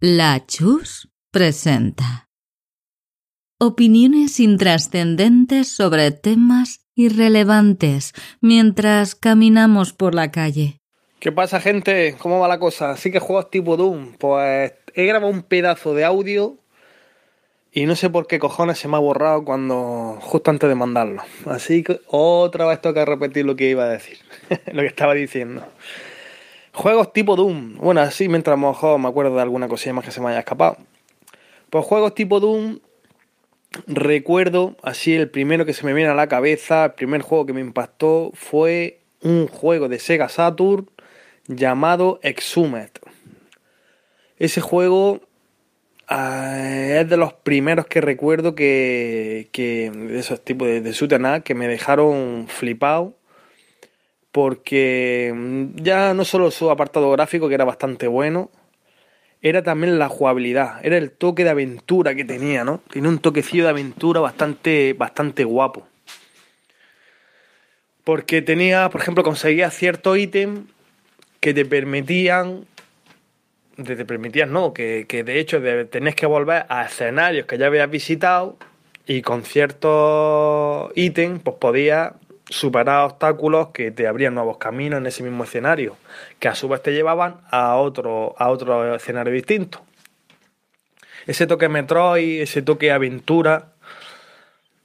La Chus presenta opiniones intrascendentes sobre temas irrelevantes mientras caminamos por la calle. ¿Qué pasa, gente? ¿Cómo va la cosa? Así que juegos tipo Doom. Pues he grabado un pedazo de audio y no sé por qué cojones se me ha borrado cuando justo antes de mandarlo. Así que otra vez que repetir lo que iba a decir, lo que estaba diciendo. Juegos tipo Doom. Bueno, así mientras mojo me acuerdo de alguna cosilla más que se me haya escapado. Pues juegos tipo Doom. Recuerdo, así el primero que se me viene a la cabeza, el primer juego que me impactó fue un juego de Sega Saturn llamado Exhumed. Ese juego uh, es de los primeros que recuerdo que, que de esos tipos de, de shoot que me dejaron flipado porque mm, ya no solo su apartado gráfico, que era bastante bueno, era también la jugabilidad, era el toque de aventura que tenía, ¿no? Tiene un toquecillo de aventura bastante, bastante guapo. Porque tenía, por ejemplo, conseguía ciertos ítems que te permitían, te permitían, no, que, que de hecho tenés que volver a escenarios que ya habías visitado y con ciertos ítems, pues podías superar obstáculos que te abrían nuevos caminos en ese mismo escenario, que a su vez te llevaban a otro, a otro escenario distinto. Ese toque Metroid, ese toque aventura,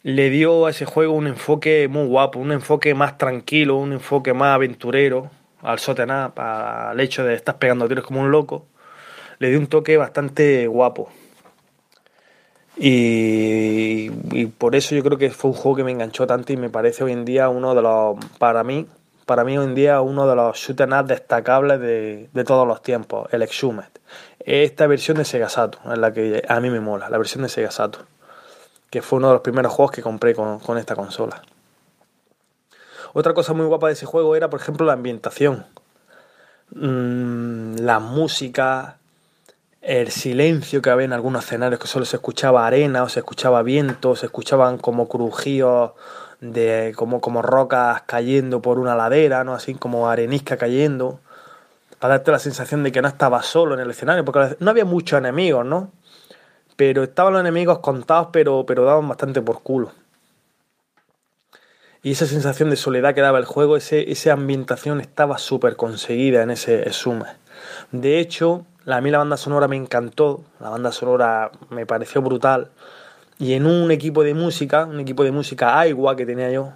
le dio a ese juego un enfoque muy guapo, un enfoque más tranquilo, un enfoque más aventurero al Sotenap, al hecho de estar pegando tiros como un loco. Le dio un toque bastante guapo. Y, por eso yo creo que fue un juego que me enganchó tanto y me parece hoy en día uno de los, para mí, para mí hoy en día uno de los shoot up destacables de, de, todos los tiempos, el Exhumed. Esta versión de Sega Saturn es la que a mí me mola, la versión de Sega Saturn, que fue uno de los primeros juegos que compré con, con esta consola. Otra cosa muy guapa de ese juego era, por ejemplo, la ambientación. Mm, la música, el silencio que había en algunos escenarios, que solo se escuchaba arena o se escuchaba viento, se escuchaban como crujíos de como, como rocas cayendo por una ladera, ¿no? Así como arenisca cayendo, para darte la sensación de que no estaba solo en el escenario, porque no había muchos enemigos, ¿no? Pero estaban los enemigos contados, pero, pero daban bastante por culo. Y esa sensación de soledad que daba el juego, ese, esa ambientación estaba súper conseguida en ese Sume. De hecho, a mí la banda sonora me encantó, la banda sonora me pareció brutal. Y en un equipo de música, un equipo de música Aiwa que tenía yo,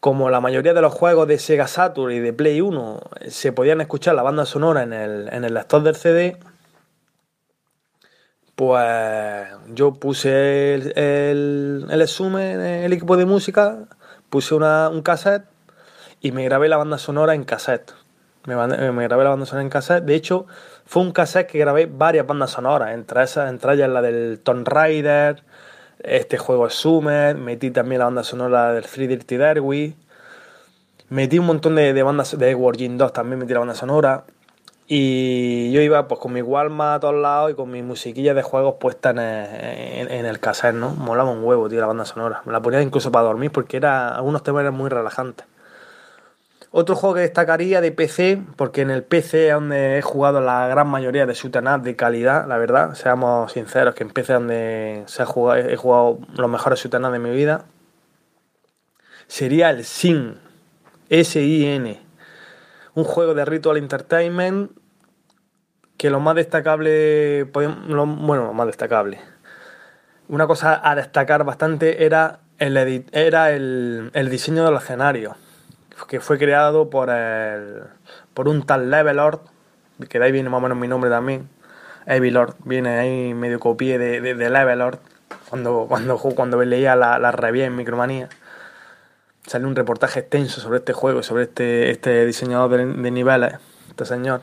como la mayoría de los juegos de Sega Saturn y de Play 1 se podían escuchar la banda sonora en el, en el lector del CD, pues yo puse el, el, el el equipo de música, puse una, un cassette y me grabé la banda sonora en cassette. Me, grabé la banda sonora en cassette. De hecho, fue un cassette que grabé varias bandas sonoras. Entre esas, entre ellas la del Tomb Raider, este juego es Summer, metí también la banda sonora del Three Dirty Derby. Metí un montón de, de bandas de Wargame 2, también metí la banda sonora. Y yo iba pues con mi Walmart a todos lados y con mi musiquilla de juegos puesta en el, en, en el cassette, ¿no? Molaba un huevo, tío, la banda sonora. Me la ponía incluso para dormir porque era, algunos temas eran muy relajantes. Otro juego que destacaría de PC, porque en el PC es donde he jugado la gran mayoría de shoot de calidad, la verdad, seamos sinceros, que en PC es donde se ha jugado, he jugado los mejores shoot de mi vida, sería el SIN, S-I-N, un juego de Ritual Entertainment que lo más destacable, bueno, lo más destacable, una cosa a destacar bastante era el, era el, el diseño del escenario que fue creado por, el, por un tal Levelord, que de ahí viene más o menos mi nombre también. Evilord, viene ahí medio copié de, de, Levelord, cuando, cuando, cuando leía la, la review en Micromanía. Sale un reportaje extenso sobre este juego, sobre este, este diseñador de, de niveles, este señor.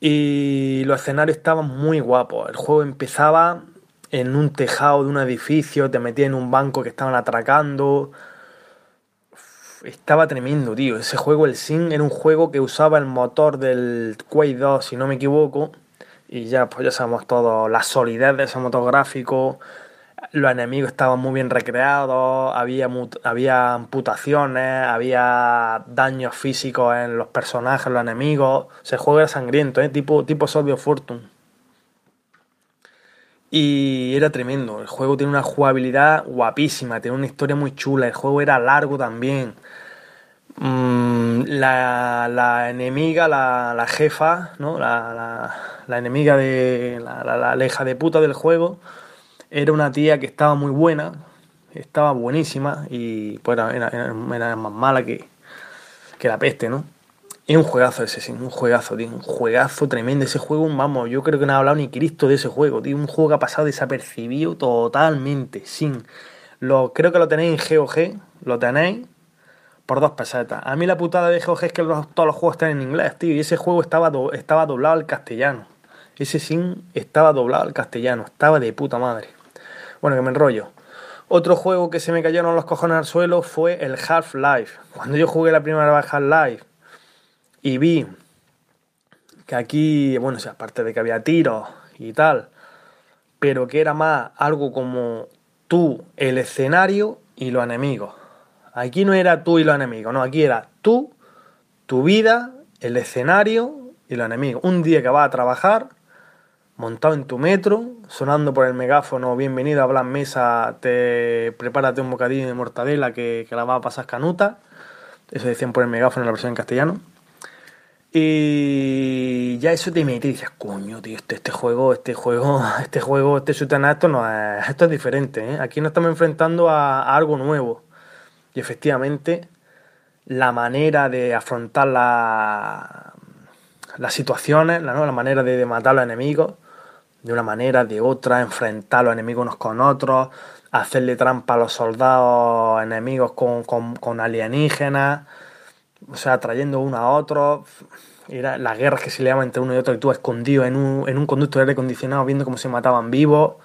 Y los escenarios estaban muy guapos. El juego empezaba en un tejado de un edificio, te metías en un banco que estaban atracando, estaba tremendo, tío. Ese juego, el Sin, era un juego que usaba el motor del Quake 2, si no me equivoco. Y ya, pues ya sabemos todo, la solidez de ese motor gráfico. Los enemigos estaban muy bien recreados, había, había amputaciones, había daños físicos en los personajes, los enemigos. Ese juego era sangriento, ¿eh? tipo, tipo Soldier Fortune. Y era tremendo. El juego tiene una jugabilidad guapísima, tiene una historia muy chula. El juego era largo también. Mm, la, la, enemiga, la, la jefa, ¿no? La, la, enemiga de. La, hija de puta del juego. Era una tía que estaba muy buena. Estaba buenísima. Y pues era, era, era más mala que, que la peste, ¿no? Es un juegazo ese, sí, un juegazo, tío. Un juegazo tremendo. Ese juego, vamos, yo creo que no ha hablado ni Cristo de ese juego, tío. Un juego que ha pasado desapercibido totalmente, sin. Lo, creo que lo tenéis en GOG, lo tenéis por dos pesetas. A mí la putada de GOG es que todos los juegos están en inglés, tío. Y ese juego estaba, estaba doblado al castellano. Ese sin estaba doblado al castellano. Estaba de puta madre. Bueno, que me enrollo. Otro juego que se me cayeron los cojones al suelo fue el Half-Life. Cuando yo jugué la primera vez Half-Life y vi que aquí, bueno, o aparte de que había tiros y tal, pero que era más algo como tú, el escenario y los enemigos. Aquí no era tú y los enemigos, no, aquí era tú, tu vida, el escenario y los enemigos. Un día que vas a trabajar, montado en tu metro, sonando por el megáfono, bienvenido a Blas Mesa, te prepárate un bocadillo de mortadela que, que la va a pasar canuta. Eso decían por el megáfono en la versión en castellano. Y ya eso te mete y dices, coño, tío, este, este juego, este juego, este juego, este shoot'em esto no es, esto es diferente, ¿eh? Aquí nos estamos enfrentando a, algo nuevo. Y efectivamente, la manera de afrontar la, las situaciones, la, manera de, matar a los enemigos, de una manera, de otra, enfrentar a los enemigos unos con otros, hacerle trampa a los soldados enemigos con, con alienígenas o sea, trayendo uno a otro. Era la guerra que se le llama entre uno y otro y tú escondido en un, en un conducto de aire acondicionado viendo cómo se mataban vivos.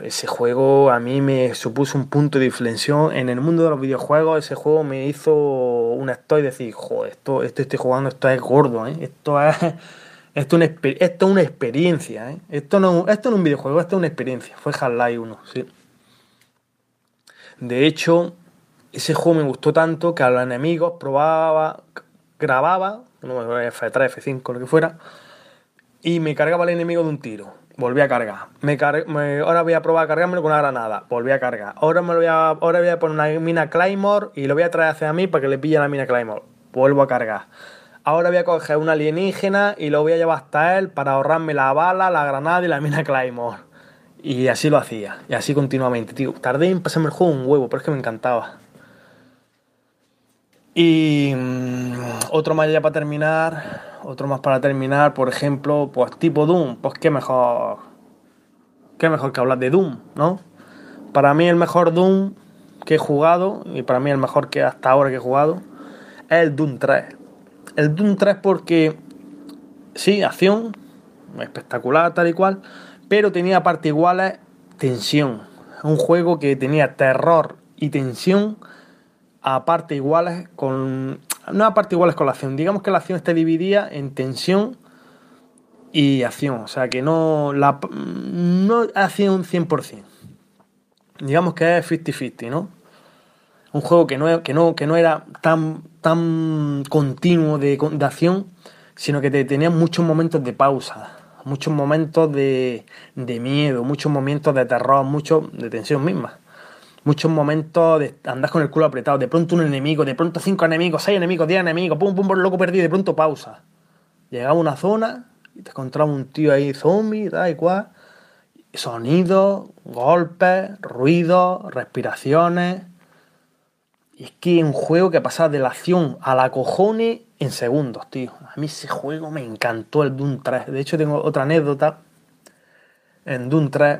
Ese juego a mí me supuso un punto de inflexión en el mundo de los videojuegos. Ese juego me hizo un estoy decir, joder, esto, esto estoy jugando, esto es gordo, ¿eh? esto es esto, una, esto es una experiencia. ¿eh? Esto, no, esto no es un videojuego, esto es una experiencia. Fue Half-Life 1, sí. De hecho, ese juego me gustó tanto que a los enemigos probaba, grababa, F3, F5, lo que fuera, y me cargaba el enemigo de un tiro. Volví a cargar. Me, ahora voy a probar a cargármelo con una granada. Volví a cargar. Ahora, me voy a, ahora voy a poner una mina Claymore y lo voy a traer hacia mí para que le pille la mina Claymore. Vuelvo a cargar. Ahora voy a coger una alienígena y lo voy a llevar hasta él para ahorrarme la bala, la granada y la mina Claymore. Y así lo hacía. Y así continuamente, tío. Tardé en pasarme el juego un huevo, pero es que me encantaba. Y mm, otro más ya para terminar, otro más para terminar, por ejemplo, pues tipo Doom, pues qué mejor, qué mejor que hablar de Doom, ¿no? Para mí el mejor Doom que he jugado, y para mí el mejor que hasta ahora que he jugado, es el Doom 3. El Doom 3 porque, sí, acción, espectacular tal y cual, pero tenía aparte iguales tensión. Un juego que tenía terror y tensión a partes iguales con. No a partes iguales con la acción. Digamos que la acción está dividida en tensión y acción. O sea que no. La, no hace un 100%. Digamos que es 50-50, ¿no? Un juego que no, que no, que no era tan, tan continuo de, de acción, sino que tenía muchos momentos de pausa, muchos momentos de, de miedo, muchos momentos de terror, muchos de tensión misma muchos momentos de andar con el culo apretado, de pronto un enemigo, de pronto cinco enemigos, seis enemigos, diez enemigos, pum, pum, por loco perdido, de pronto pausa. Llegaba a una zona y te encontraba un tío ahí zombie, tal y cual. Sonidos, golpes, ruidos, respiraciones. Y es que es un juego que pasa de la acción a la cojones en segundos, tío. A mí ese juego me encantó el Doom 3. De hecho, tengo otra anécdota. En Doom 3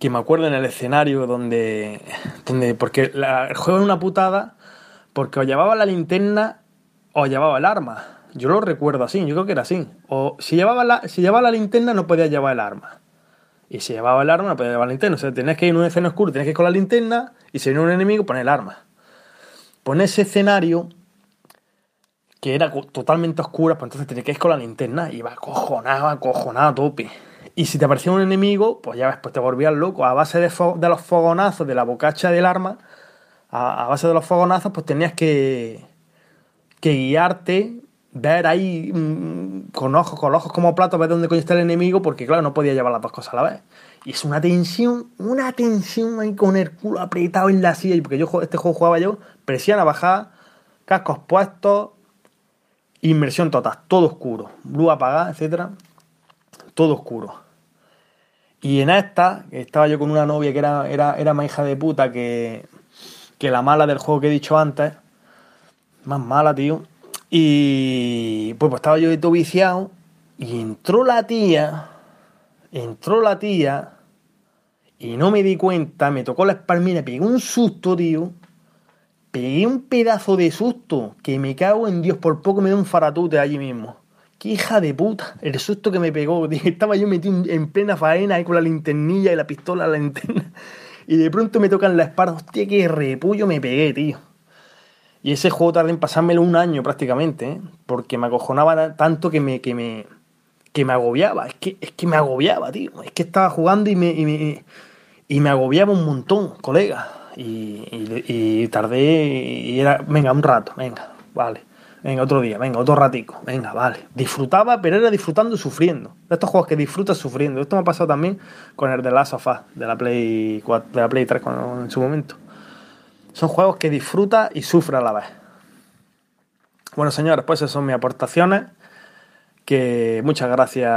que me acuerdo en el escenario donde. donde porque el juego es una putada, porque o llevaba la linterna o llevaba el arma. Yo lo recuerdo así, yo creo que era así. O si llevaba la, si llevaba la linterna no podía llevar el arma. Y si llevaba el arma no podía llevar la linterna. O sea, tenés que ir en un escenario oscuro, tenés que ir con la linterna y si viene un enemigo, poner el arma. Pon ese escenario que era totalmente oscuro, pues entonces tenés que ir con la linterna y iba acojonado, acojonado tope. Y si te aparecía un enemigo, pues ya ves, pues te volvías loco. A base de, los fogonazos, de la bocacha del arma, a, base de los fogonazos, pues tenías que, guiarte ver ahí mm, con ojos, con ojos como platos, ver dónde coño está el enemigo, porque claro, no podía llevar las dos cosas a la vez. Y es una tensión, una tensión ahí con el culo apretado en la silla, porque yo este juego jugaba yo, presión a bajar, cascos puestos, inmersión total, todo oscuro, luz apagada, etcétera, todo oscuro. Y en esta, estaba yo con una novia que era, era, era más hija de puta que, que la mala del juego que he dicho antes, más mala, tío. Y pues, pues estaba yo de todo viciado y entró la tía, entró la tía y no me di cuenta, me tocó la espalda, me pegué un susto, tío. Pegué un pedazo de susto que me cago en Dios, por poco me da un faratute allí mismo. ¡Qué hija de puta! El susto que me pegó. Estaba yo metido en plena faena ahí con la linternilla y la pistola la linterna. Y de pronto me tocan la espalda. Hostia, qué repullo me pegué, tío. Y ese juego tardé en pasármelo un año prácticamente, ¿eh? porque me acojonaba tanto que me, que me, que me agobiaba. Es que, es que me agobiaba, tío. Es que estaba jugando y me, y me, y me agobiaba un montón, colega. Y, y, tardé y era, venga, un rato, venga, vale. Venga, otro día, venga, otro ratico, venga, vale. Disfrutaba, pero era disfrutando y sufriendo. De estos juegos que disfrutas sufriendo. Esto me ha pasado también con el de Last of Us, de la Play, de la Play 3 en su momento. Son juegos que disfruta y sufre a la vez. Bueno, señores, pues esas son mis aportaciones. Que muchas gracias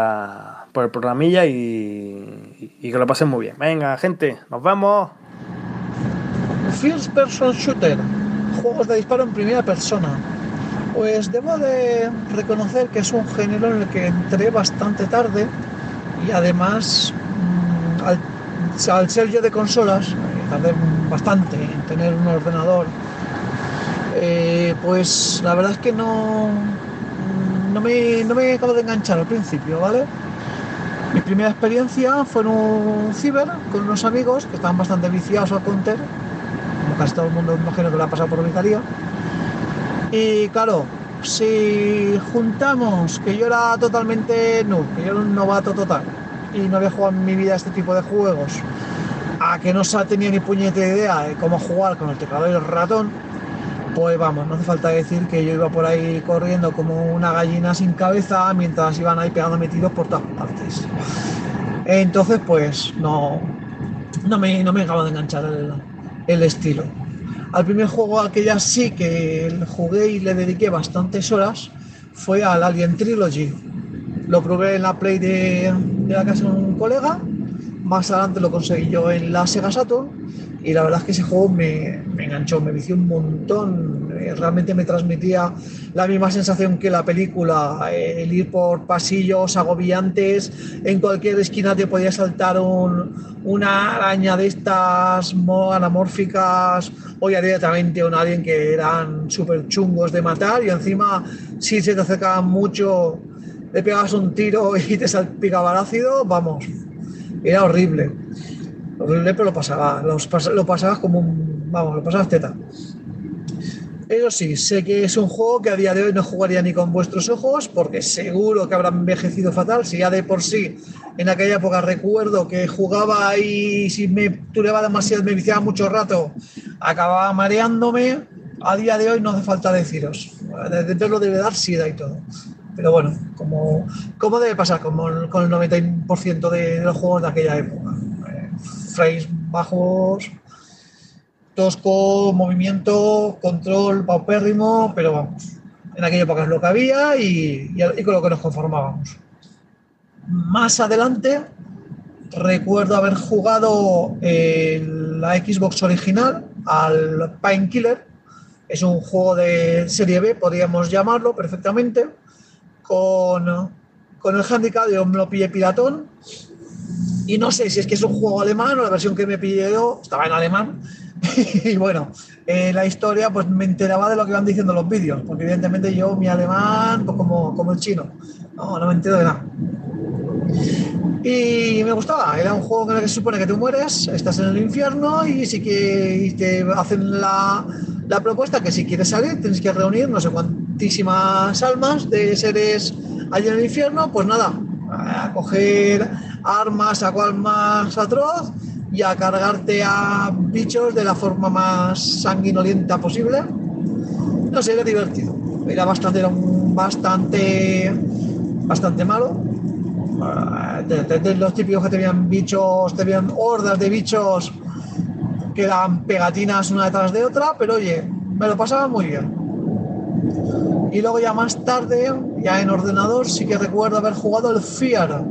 por el programilla y, y que lo pasen muy bien. Venga, gente, nos vemos. First Person Shooter, juegos de disparo en primera persona. Pues debo de reconocer que es un género en el que entré bastante tarde y además mm, al, ser yo de consolas tardé bastante en tener un ordenador, eh, pues la verdad es que no, no, me, no me acabo de enganchar al principio, ¿vale? Mi primera experiencia fue en un ciber con unos amigos que estaban bastante viciados al counter, como casi todo el mundo imagino que lo ha pasado por vicaría. Y claro, si juntamos que yo era totalmente no, que yo era un novato total y no había jugado en mi vida este tipo de juegos, a que no se tenía ni puñetera idea de cómo jugar con el teclado y el ratón, pues vamos, no hace falta decir que yo iba por ahí corriendo como una gallina sin cabeza mientras iban ahí pegando metidos por todas partes. Entonces, pues no, no, me, no me acaba de enganchar el estilo. Al primer juego al que ya sí que jugué y le dediqué bastantes horas fue al Alien Trilogy. Lo probé en la Play de, de la casa de un colega más adelante lo conseguí yo en la Sega Saturn y la verdad es que ese juego me, me enganchó, me vició un montón, eh, realmente me transmitía la misma sensación que la película, eh, el ir por pasillos agobiantes, en cualquier esquina te podía saltar un, una araña de estas anamórficas o ya directamente un alien que eran súper chungos de matar y encima si se te acercaban mucho le pegabas un tiro y te salpicaba el ácido, vamos, era horrible. Lo pasaba, lo, pasabas como un. Vamos, lo pasabas teta. Eso sí, sé que es un juego que a día de hoy no jugaría ni con vuestros ojos, porque seguro que habrá envejecido fatal. Si ya de por sí, en aquella época recuerdo que jugaba y si me tureba demasiado, me viciaba mucho rato, acababa mareándome. A día de hoy no hace falta deciros. Dentro lo debe dar sida y todo. Pero bueno, como, como debe pasar con, con el 90% de, los juegos de aquella época. Frames bajos, tosco, movimiento, control paupérrimo, pero vamos, en aquella época es lo que había y, con lo que nos conformábamos. Más adelante, recuerdo haber jugado la Xbox original al Painkiller. Es un juego de serie B, podríamos llamarlo perfectamente con, el handicap de me lo pillé piratón. Y no sé si es que es un juego alemán o la versión que me pillé yo estaba en alemán. y bueno, eh, la historia, pues me enteraba de lo que iban diciendo los vídeos, porque evidentemente yo, mi alemán, pues como, como el chino, no, no me entero de nada. Y me gustaba, era un juego en el que se supone que tú mueres, estás en el infierno y sí que te hacen la, la propuesta que si quieres salir tienes que reunir no sé cuantísimas almas de seres allí en el infierno, pues nada, a coger armas, a cual más atroz y a cargarte a bichos de la forma más sanguinolienta posible. No sé, era divertido. Era bastante, bastante, bastante malo. De los típicos que tenían bichos, tenían hordas de bichos que eran pegatinas una detrás de otra, pero oye, me lo pasaba muy bien. Y luego ya más tarde, ya en ordenador, sí que recuerdo haber jugado el Fear.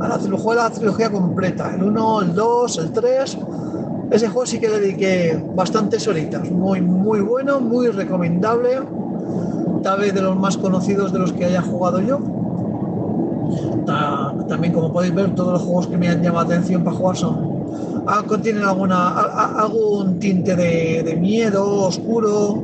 A la trilogía, la trilogía completa. El 1, el 2, el 3. Ese juego sí que dediqué bastantes horitas. Muy, muy bueno, muy recomendable. Tal vez de los más conocidos de los que haya jugado yo. Ta- También, como podéis ver, todos los juegos que me han llamado la atención para jugar son. ah, Contienen alguna, algún tinte de, de miedo, oscuro.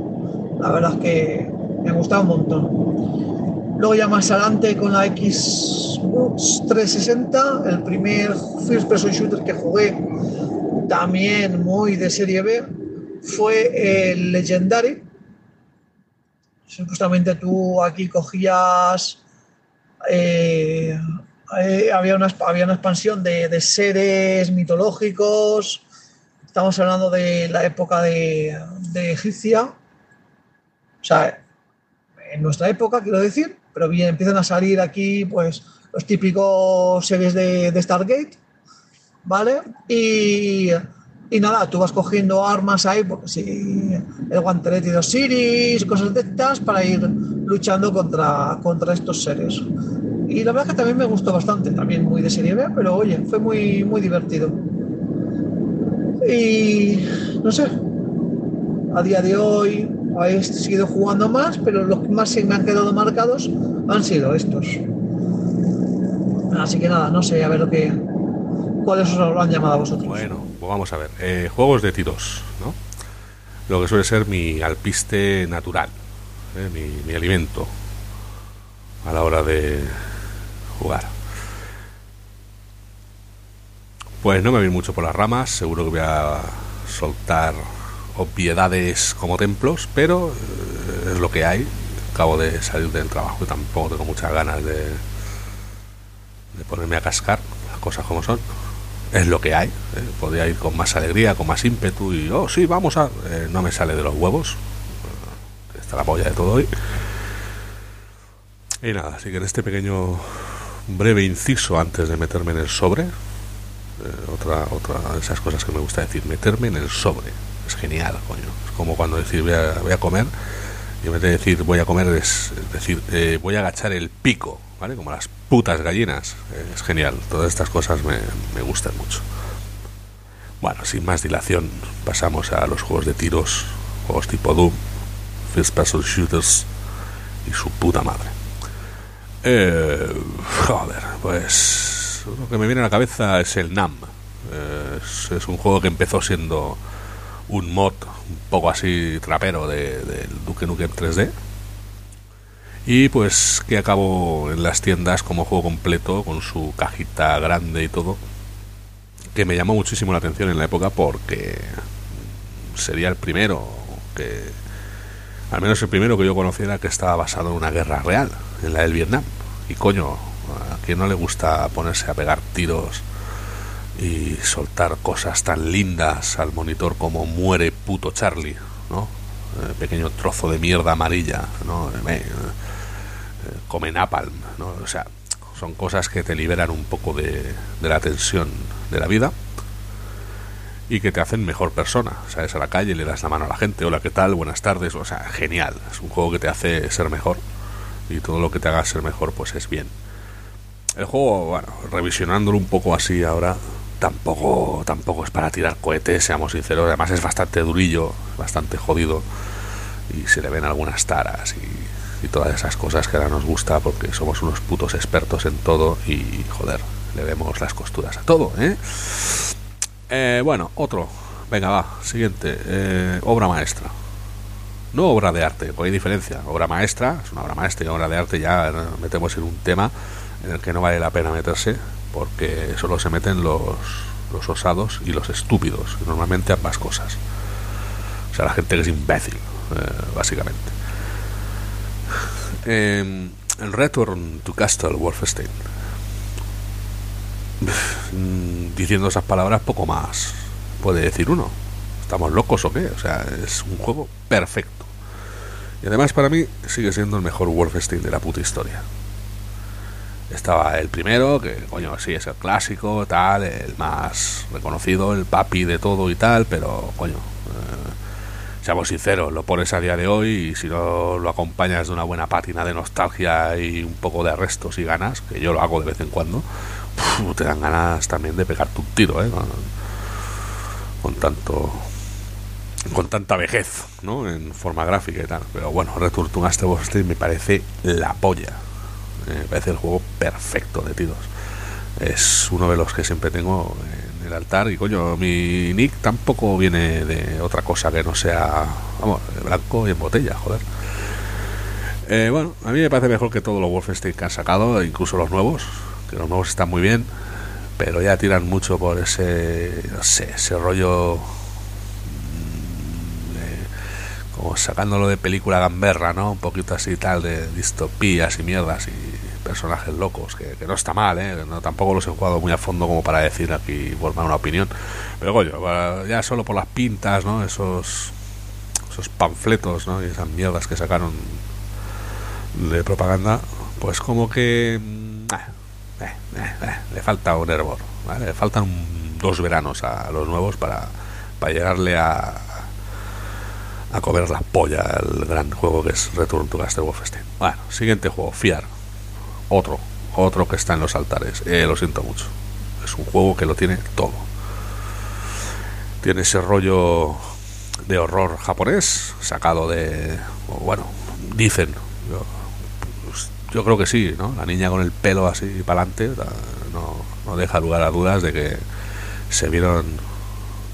La verdad es que me gustaba un montón. Luego ya más adelante con la Xbox 360, el primer first person shooter que jugué, también muy de serie B, fue el Legendary. Justamente tú aquí cogías... eh, eh, había, una, había una expansión de, de seres mitológicos. Estamos hablando de la época de, de egipcia. O sea, en nuestra época, quiero decir, pero bien, empiezan a salir aquí, pues, los típicos series de, Stargate, ¿vale? Y, y nada, tú vas cogiendo armas ahí, porque si el guantelete de Osiris, cosas de estas, para ir luchando contra, contra estos seres. Y la verdad que también me gustó bastante, también muy de serie B, pero oye, fue muy, muy divertido. Y no sé, a día de hoy he seguido jugando más, pero los que más se me han quedado marcados han sido estos. Así que nada, no sé, a ver lo que. ¿Cuáles os lo han llamado a vosotros? Bueno, pues vamos a ver. Eh, juegos de tiros, ¿no? Lo que suele ser mi alpiste natural, ¿eh? mi, mi alimento a la hora de jugar. Pues no me voy mucho por las ramas, seguro que voy a soltar obviedades como templos, pero eh, es lo que hay. Acabo de salir del trabajo y tampoco tengo muchas ganas de, ponerme a cascar, las cosas como son. Es lo que hay. ¿eh? Podría ir con más alegría, con más ímpetu y, oh, sí, vamos a. eh, no me sale de los huevos. Está la polla de todo hoy. Y nada, así que en este pequeño breve inciso antes de meterme en el sobre, otra, otra de esas cosas que me gusta decir, meterme en el sobre. Es genial, coño. Es como cuando decir voy a, voy a comer y en vez de decir voy a comer es decir eh, voy a agachar el pico, ¿vale? Como las putas gallinas. Eh, es genial. Todas estas cosas me, me gustan mucho. Bueno, sin más dilación, pasamos a los juegos de tiros, juegos tipo Doom, First Person Shooters y su puta madre. Eh, joder, pues lo que me viene a la cabeza es el NAM. Eh, es, es un juego que empezó siendo un mod un poco así trapero de- del Duke Nukem 3D y pues que acabó en las tiendas como juego completo con su cajita grande y todo que me llamó muchísimo la atención en la época porque sería el primero que al menos el primero que yo conociera que estaba basado en una guerra real en la del Vietnam. Y coño a quien no le gusta ponerse a pegar tiros y soltar cosas tan lindas al monitor como muere puto Charlie, ¿no? Eh, pequeño trozo de mierda amarilla, ¿no? Eh, eh, come napalm, ¿no? O sea, son cosas que te liberan un poco de, de la tensión de la vida y que te hacen mejor persona. Sales a la calle, le das la mano a la gente, hola, ¿qué tal? Buenas tardes, o sea, genial. Es un juego que te hace ser mejor y todo lo que te haga ser mejor, pues es bien. El juego, bueno, revisionándolo un poco así ahora, tampoco, tampoco es para tirar cohetes, seamos sinceros. Además es bastante durillo, bastante jodido y se le ven algunas taras y, y todas esas cosas que ahora nos gusta porque somos unos putos expertos en todo y joder, le vemos las costuras a todo, ¿eh? Eh, bueno, otro. Venga, va, siguiente. Eh, obra maestra. No obra de arte, porque hay diferencia. Obra maestra, es una obra maestra y obra de arte ya metemos en un tema en el que no vale la pena meterse porque solo se meten los, los osados y los estúpidos, y normalmente ambas cosas. O sea, la gente que es imbécil, eh, básicamente. Eh, el Return to Castle Wolfenstein. Mm, Diciendo esas palabras, poco más puede decir uno. ¿Estamos locos o qué? O sea, es un juego perfecto. Y además para mí sigue siendo el mejor Wolfenstein de la puta historia. Estaba el primero, que coño, sí es el clásico, tal, el más reconocido, el papi de todo y tal, pero coño, eh, seamos sinceros, lo pones a día de hoy y si no lo acompañas de una buena pátina de nostalgia y un poco de arrestos y ganas, que yo lo hago de vez en cuando, te dan ganas también de pegarte un tiro, ¿eh? Con, tanto con tanta vejez, ¿no? En forma gráfica y tal. Pero bueno, Return to me parece la polla. Me parece el juego perfecto de tiros. Es uno de los que siempre tengo en el altar. Y coño, mi nick tampoco viene de otra cosa que no sea, vamos, blanco y en botella, joder. Eh, bueno, a mí me parece mejor que todos los Wolfenstein que han sacado, incluso los nuevos, que los nuevos están muy bien, pero ya tiran mucho por ese, no sé, ese rollo mm, como sacándolo de película gamberra, ¿no? Un poquito así tal de distopías y mierdas y personajes locos, que, no está mal, ¿eh? No, tampoco los he jugado muy a fondo como para decir aquí, formar una opinión. Pero coño, ya solo por las pintas, ¿no? Esos, esos panfletos, ¿no? Y esas mierdas que sacaron de propaganda, pues como que... Mm, eh, eh, eh, le falta un hervor. Le faltan dos veranos a los nuevos para, para llegarle a, a comer la polla al gran juego que es Return to Castle Wolfenstein. Bueno, siguiente juego, Fiar otro, otro que está en los altares. Eh, lo siento mucho. Es un juego que lo tiene todo. Tiene ese rollo de horror japonés, sacado de. Bueno, dicen. Yo, pues, yo creo que sí, ¿no? La niña con el pelo así para adelante no, no deja lugar a dudas de que se vieron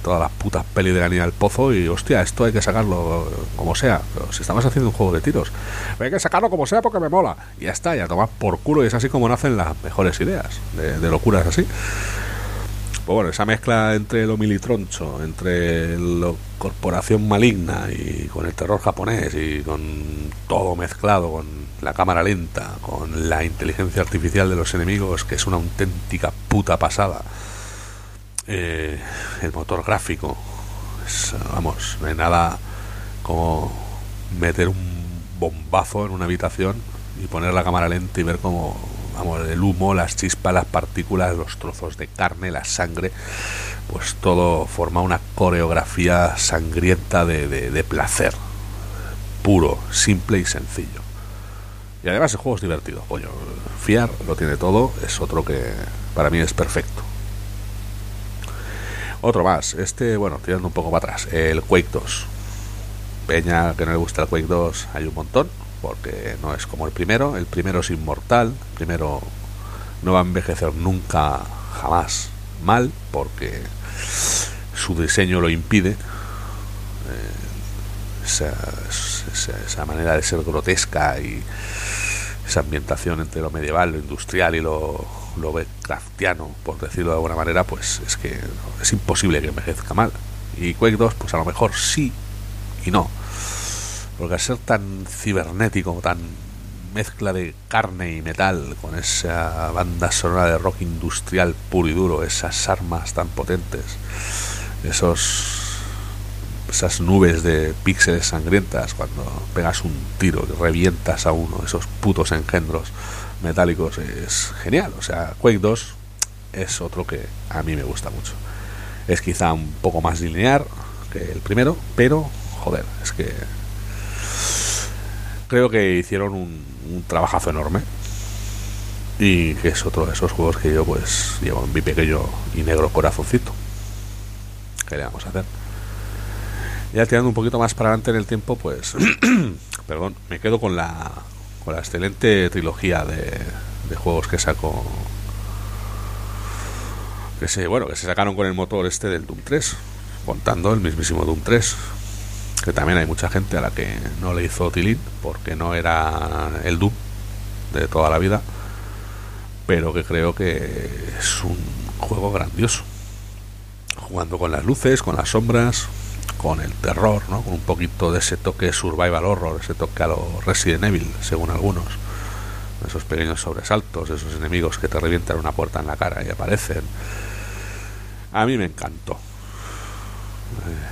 todas las putas pelis de la niña del pozo y hostia, esto hay que sacarlo como sea. Si estamos haciendo un juego de tiros, hay que sacarlo como sea porque me mola. Y ya está, ya tomar por culo y es así como nacen las mejores ideas de, locuras así. Pues bueno, esa mezcla entre lo militroncho, entre la corporación maligna y con el terror japonés y con todo mezclado, con la cámara lenta, con la inteligencia artificial de los enemigos, que es una auténtica puta pasada eh, el motor gráfico. vamos, no hay nada como meter un bombazo en una habitación y poner la cámara lenta y ver como vamos, el humo, las chispas, las partículas, los trozos de carne, la sangre, pues todo forma una coreografía sangrienta de, de placer, puro, simple y sencillo. Y además el juego es divertido, coño. Fiar lo tiene todo, es otro que para mí es perfecto. Otro más, este, bueno, tirando un poco para atrás, el Quake 2. Peña que no le gusta el Quake 2 hay un montón, porque no es como el primero. El primero es inmortal, el primero no va a envejecer nunca, jamás mal, porque su diseño lo impide. Eh, esa, esa, manera de ser grotesca y esa ambientación entre lo medieval, lo industrial y lo, lo ve craftiano, por decirlo de alguna manera, pues es que es imposible que envejezca mal. Y Quake 2, pues a lo mejor sí y no. Porque al ser tan cibernético, tan mezcla de carne y metal, con esa banda sonora de rock industrial puro y duro, esas armas tan potentes, esos esas nubes de píxeles sangrientas cuando pegas un tiro y revientas a uno, esos putos engendros metálicos es genial. O sea, Quake 2 es otro que a mí me gusta mucho. Es quizá un poco más lineal que el primero, pero joder, es que creo que hicieron un, trabajazo enorme y que es otro de esos juegos que yo pues llevo en mi pequeño y negro corazoncito. ¿Qué le vamos a hacer? Ya tirando un poquito más para adelante en el tiempo, pues, perdón, me quedo con la con la excelente trilogía de, juegos que sacó que se bueno que se sacaron con el motor este del Doom 3 contando el mismísimo Doom 3 que también hay mucha gente a la que no le hizo tilín porque no era el Doom de toda la vida pero que creo que es un juego grandioso. Jugando con las luces con las sombras con el terror, ¿no? con un poquito de ese toque survival horror, ese toque a lo Resident Evil, según algunos. Esos pequeños sobresaltos, esos enemigos que te revientan una puerta en la cara y aparecen. A mí me encantó.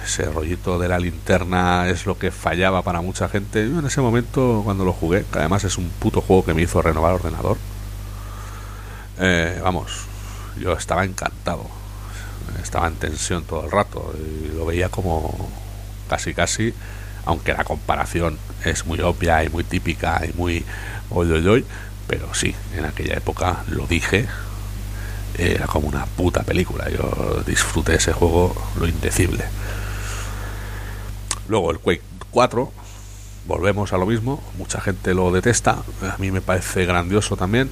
ese rollito de la linterna es lo que fallaba para mucha gente. Yo en ese momento, cuando lo jugué, que además es un puto juego que me hizo renovar el ordenador, eh, vamos, yo estaba encantado. Estaba en tensión todo el rato y lo veía como casi casi, aunque la comparación es muy obvia y muy típica y muy hoy hoy hoy, pero sí, en aquella época lo dije, era como una puta película. Yo disfruté ese juego lo indecible. Luego el Quake 4, volvemos a lo mismo, mucha gente lo detesta, a mí me parece grandioso también,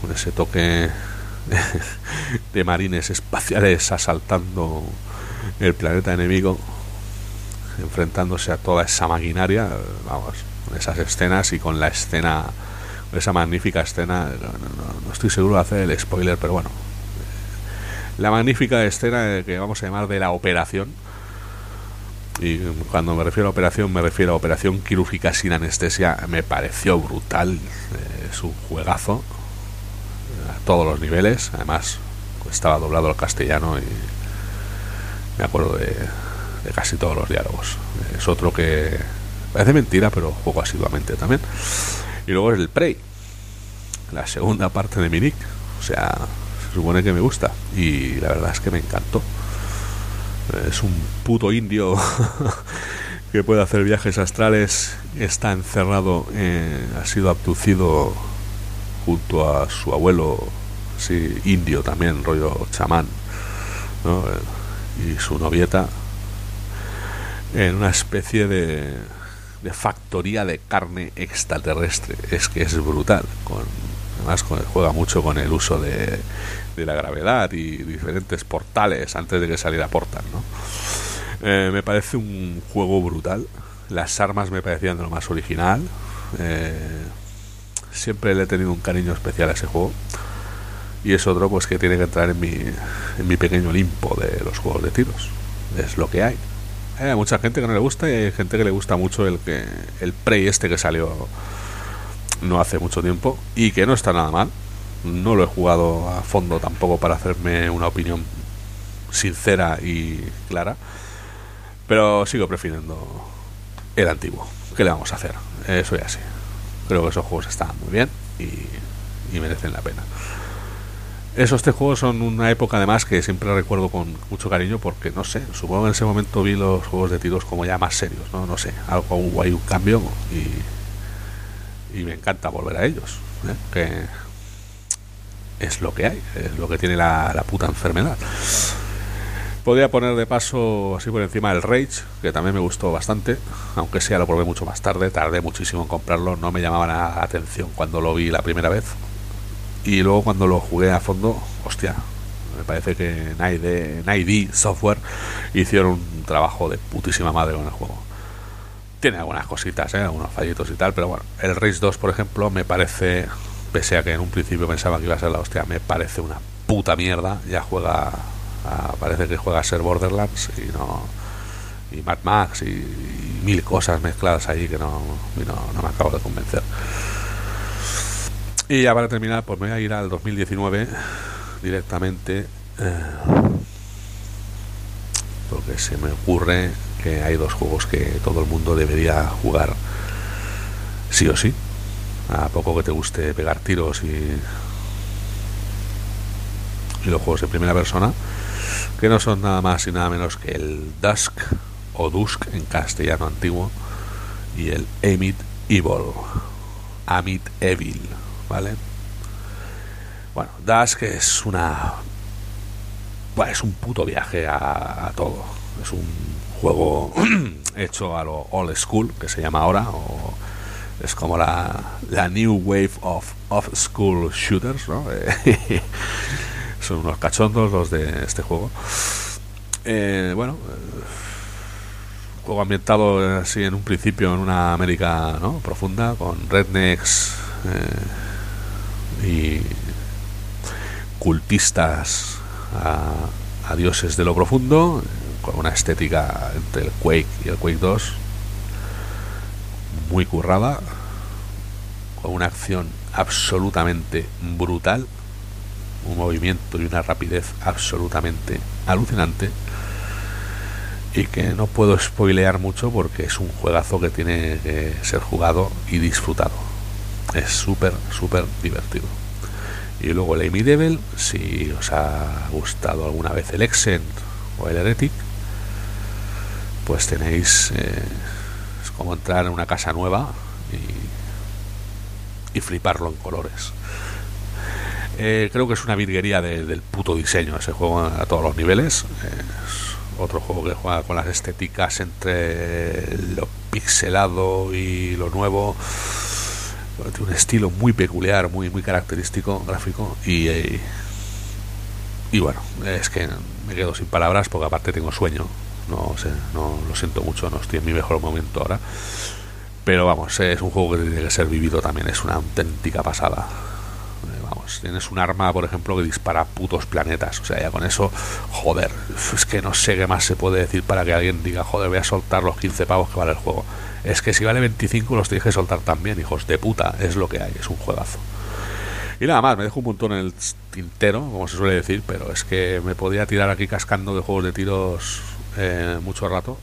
con ese toque de marines espaciales asaltando el planeta enemigo, enfrentándose a toda esa maquinaria, vamos, con esas escenas y con la escena, esa magnífica escena, no, estoy seguro de hacer el spoiler, pero bueno, la magnífica escena que vamos a llamar de la operación, y cuando me refiero a operación me refiero a operación quirúrgica sin anestesia me pareció brutal eh, es un juegazo a todos los niveles. Además estaba doblado al castellano y me acuerdo de, casi todos los diálogos. Es otro que parece mentira pero juego asiduamente también. Y luego es el Prey la segunda parte de Minik. O sea se supone que me gusta y la verdad es que me encantó. Es un puto indio que puede hacer viajes astrales, está encerrado, ha sido abducido junto a su abuelo, sí, indio también, rollo chamán, y su novieta, en una especie de, factoría de carne extraterrestre. Es que es brutal, con, además juega mucho con el uso de de la gravedad y diferentes portales antes de que saliera Portal, ¿no? Eh, me parece un juego brutal. Las armas me parecían de lo más original. Eh, siempre le he tenido un cariño especial a ese juego. Y es otro pues que tiene que entrar en mi, en mi pequeño limpo de los juegos de tiros. Es lo que hay. Hay mucha gente que no le gusta y hay gente que le gusta mucho el que el Prey este que salió no hace mucho tiempo y que no está nada mal no lo he jugado a fondo tampoco para hacerme una opinión sincera y clara, pero sigo prefiriendo el antiguo. ¿Qué le vamos a hacer? Eso ya así. Creo que esos juegos están muy bien y, merecen la pena. Esos tres juegos son una época además que siempre recuerdo con mucho cariño porque no sé, supongo que en ese momento vi los juegos de tiros como ya más serios, no, no sé, algo hubo ahí un cambio y, y me encanta volver a ellos. ¿eh? Que es lo que hay, es lo que tiene la, puta enfermedad. Podría poner de paso así por encima el Rage, que también me gustó bastante, aunque sea lo probé mucho más tarde, tardé muchísimo en comprarlo, no me llamaba la atención cuando lo vi la primera vez. Y luego cuando lo jugué a fondo, hostia, me parece que Night Software hicieron un trabajo de putísima madre con el juego. Tiene algunas cositas, ¿eh? algunos fallitos y tal, pero bueno, el Rage 2, por ejemplo, me parece pese a que en un principio pensaba que iba a ser la hostia, me parece una puta mierda. Ya juega, parece que juega a ser Borderlands y no y Mad Max y, mil cosas mezcladas ahí que no, no, me acabo de convencer. Y ya para terminar, pues me voy a ir al 2019 directamente. Eh, porque se me ocurre que hay dos juegos que todo el mundo debería jugar sí o sí a poco que te guste pegar tiros y, y los juegos de primera persona, que no son nada más y nada menos que el Dusk o Dusk en castellano antiguo y el Amit Evil. Amit Evil, ¿vale? Bueno, Dusk es una. Bueno, es un puto viaje a, todo. Es un juego hecho a lo old school, que se llama ahora, o es como la, la new wave of off-school shooters, ¿no? son unos cachondos los de este juego. Eh, bueno, eh, juego ambientado así en un principio en una América ¿no? profunda, con rednecks eh, y cultistas a, a, dioses de lo profundo, con una estética entre el Quake y el Quake 2 muy currada, con una acción absolutamente brutal, un movimiento y una rapidez absolutamente alucinante. y que no puedo spoilear mucho porque es un juegazo que tiene que ser jugado y disfrutado. Es súper, súper divertido. Y luego el Amy Devil, si os ha gustado alguna vez el Exent o el Heretic, pues tenéis eh, es como entrar en una casa nueva y, y fliparlo en colores. Eh, creo que es una virguería del puto diseño ese juego a todos los niveles. Es otro juego que juega con las estéticas entre lo pixelado y lo nuevo. Tiene un estilo muy peculiar, muy, muy característico, gráfico. Y, eh, y bueno, es que me quedo sin palabras porque aparte tengo sueño. No sé, no lo siento mucho, no estoy en mi mejor momento ahora. Pero vamos, es un juego que tiene que ser vivido también, es una auténtica pasada tienes un arma, por ejemplo, que dispara putos planetas. O sea, ya con eso, joder, es que no sé qué más se puede decir para que alguien diga, joder, voy a soltar los 15 pavos que vale el juego. Es que si vale 25 los tienes que soltar también, hijos de puta, es lo que hay, es un juegazo. Y nada más, me dejo un montón en el tintero, como se suele decir, pero es que me podía tirar aquí cascando de juegos de tiros eh, mucho rato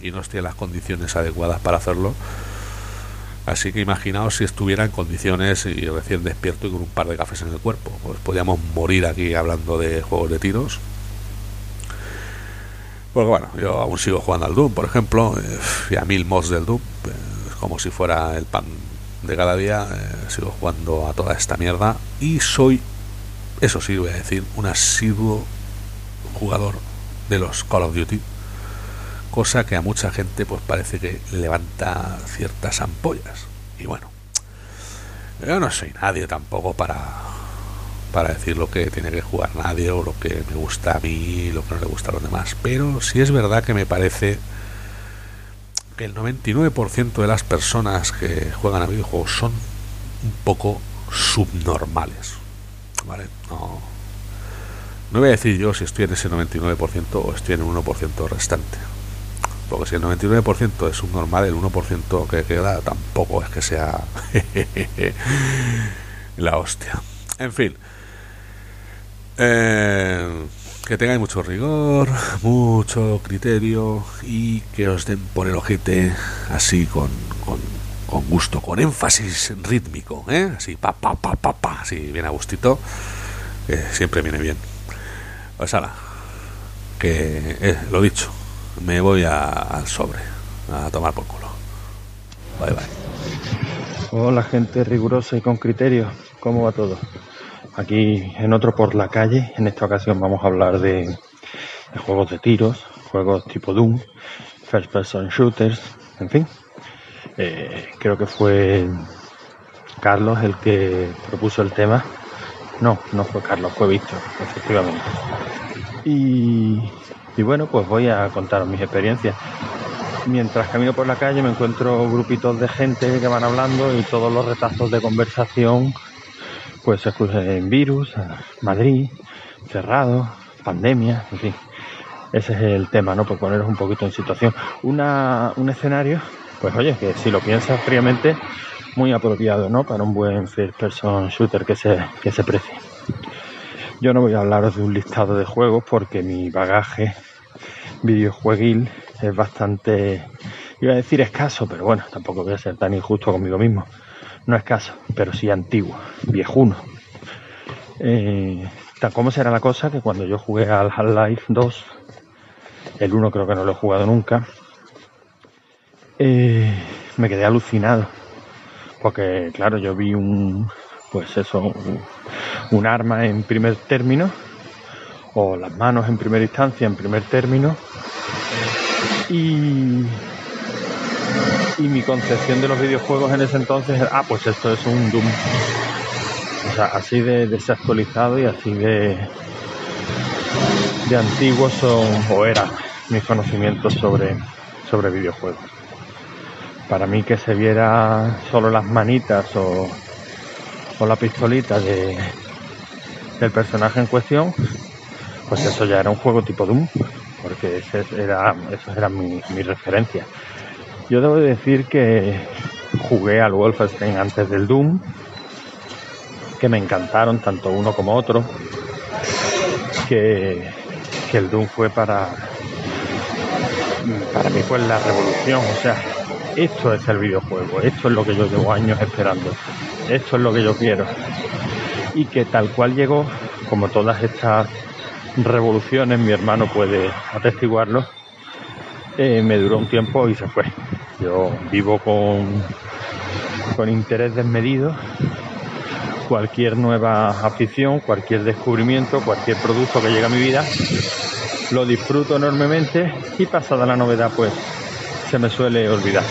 y no estoy en las condiciones adecuadas para hacerlo. Así que imaginaos si estuviera en condiciones y recién despierto y con un par de cafés en el cuerpo. Pues podríamos morir aquí hablando de juegos de tiros. Porque bueno, yo aún sigo jugando al Doom, por ejemplo, eh, y a mil mods del Doom, eh, como si fuera el pan de cada día. Eh, sigo jugando a toda esta mierda y soy, eso sí, voy a decir, un asiduo jugador de los Call of Duty cosa que a mucha gente pues parece que levanta ciertas ampollas. Y bueno, yo no soy nadie tampoco para para decir lo que tiene que jugar nadie o lo que me gusta a mí, lo que no le gusta a los demás. Pero sí es verdad que me parece que el 99% de las personas que juegan a videojuegos son un poco subnormales. ¿Vale? No, no voy a decir yo si estoy en ese 99% o estoy en un 1% restante. Porque si el 99% es un normal, el 1% que queda tampoco es que sea la hostia. En fin. Eh, que tengáis mucho rigor, mucho criterio y que os den por el ojete así con, con, con gusto, con énfasis rítmico, ¿eh? Así, pa, pa, pa, pa, pa, así bien a gustito, que siempre viene bien. Pues ahora, que eh, lo dicho, me voy al sobre, a tomar por culo. Bye bye. Hola gente rigurosa y con criterio, ¿cómo va todo? Aquí en otro por la calle, en esta ocasión vamos a hablar de, juegos de tiros, juegos tipo Doom, First Person Shooters, en fin. Eh, creo que fue Carlos el que propuso el tema. No, no fue Carlos, fue Víctor, efectivamente. Y y bueno, pues voy a contaros mis experiencias. Mientras camino por la calle me encuentro grupitos de gente que van hablando y todos los retazos de conversación pues se escuchan virus, Madrid, cerrado, pandemia, en fin. Ese es el tema, ¿no? Por poneros un poquito en situación. Una, un escenario, pues oye, que si lo piensas fríamente, muy apropiado, ¿no? Para un buen first person shooter que se, que se precie. Yo no voy a hablaros de un listado de juegos porque mi bagaje videojueguil es bastante, iba a decir escaso, pero bueno, tampoco voy a ser tan injusto conmigo mismo. No escaso, pero sí antiguo, viejuno. Eh, ¿Cómo será la cosa? Que cuando yo jugué al Half-Life 2, el 1 creo que no lo he jugado nunca, eh, me quedé alucinado. Porque claro, yo vi un, pues eso, un arma en primer término o las manos en primera instancia, en primer término. Y, y mi concepción de los videojuegos en ese entonces ah, pues esto es un Doom. O sea, así de desactualizado y así de, de antiguos son, o eran mis conocimientos sobre, sobre videojuegos. Para mí que se viera solo las manitas o, o la pistolita de, del personaje en cuestión, pues eso ya era un juego tipo Doom, porque ese era, esas eran mi, mi referencia. Yo debo decir que jugué al Wolfenstein antes del Doom, que me encantaron tanto uno como otro, que, que el Doom fue para, para mí fue la revolución. O sea, esto es el videojuego, esto es lo que yo llevo años esperando, esto es lo que yo quiero. Y que tal cual llegó, como todas estas revoluciones, mi hermano puede atestiguarlo, eh, me duró un tiempo y se fue. Yo vivo con, con interés desmedido cualquier nueva afición, cualquier descubrimiento, cualquier producto que llegue a mi vida, lo disfruto enormemente y pasada la novedad pues se me suele olvidar.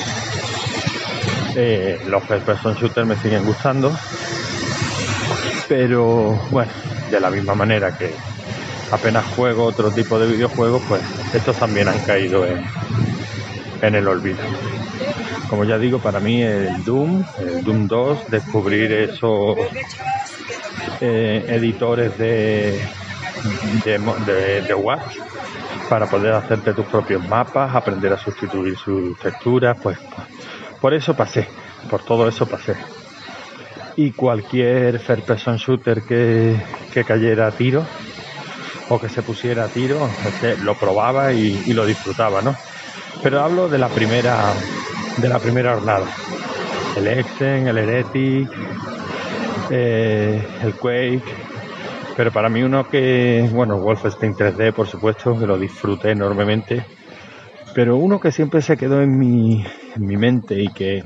Eh, los first person shooters me siguen gustando, pero bueno, de la misma manera que apenas juego otro tipo de videojuegos, pues estos también han caído en, en el olvido. Como ya digo, para mí el Doom, el Doom 2, descubrir esos eh, editores de, de, de, para poder hacerte tus propios mapas, aprender a sustituir sus texturas, pues por eso pasé, por todo eso pasé. Y cualquier first person shooter que, que cayera a tiro o que se pusiera a tiro, este, lo probaba y, y lo disfrutaba, ¿no? Pero hablo de la primera de la primera jornada. El Exen, el Heretic, eh, el Quake, pero para mí uno que, bueno, Wolfenstein 3D, por supuesto, que lo disfruté enormemente, pero uno que siempre se quedó en mi, en mi mente y que,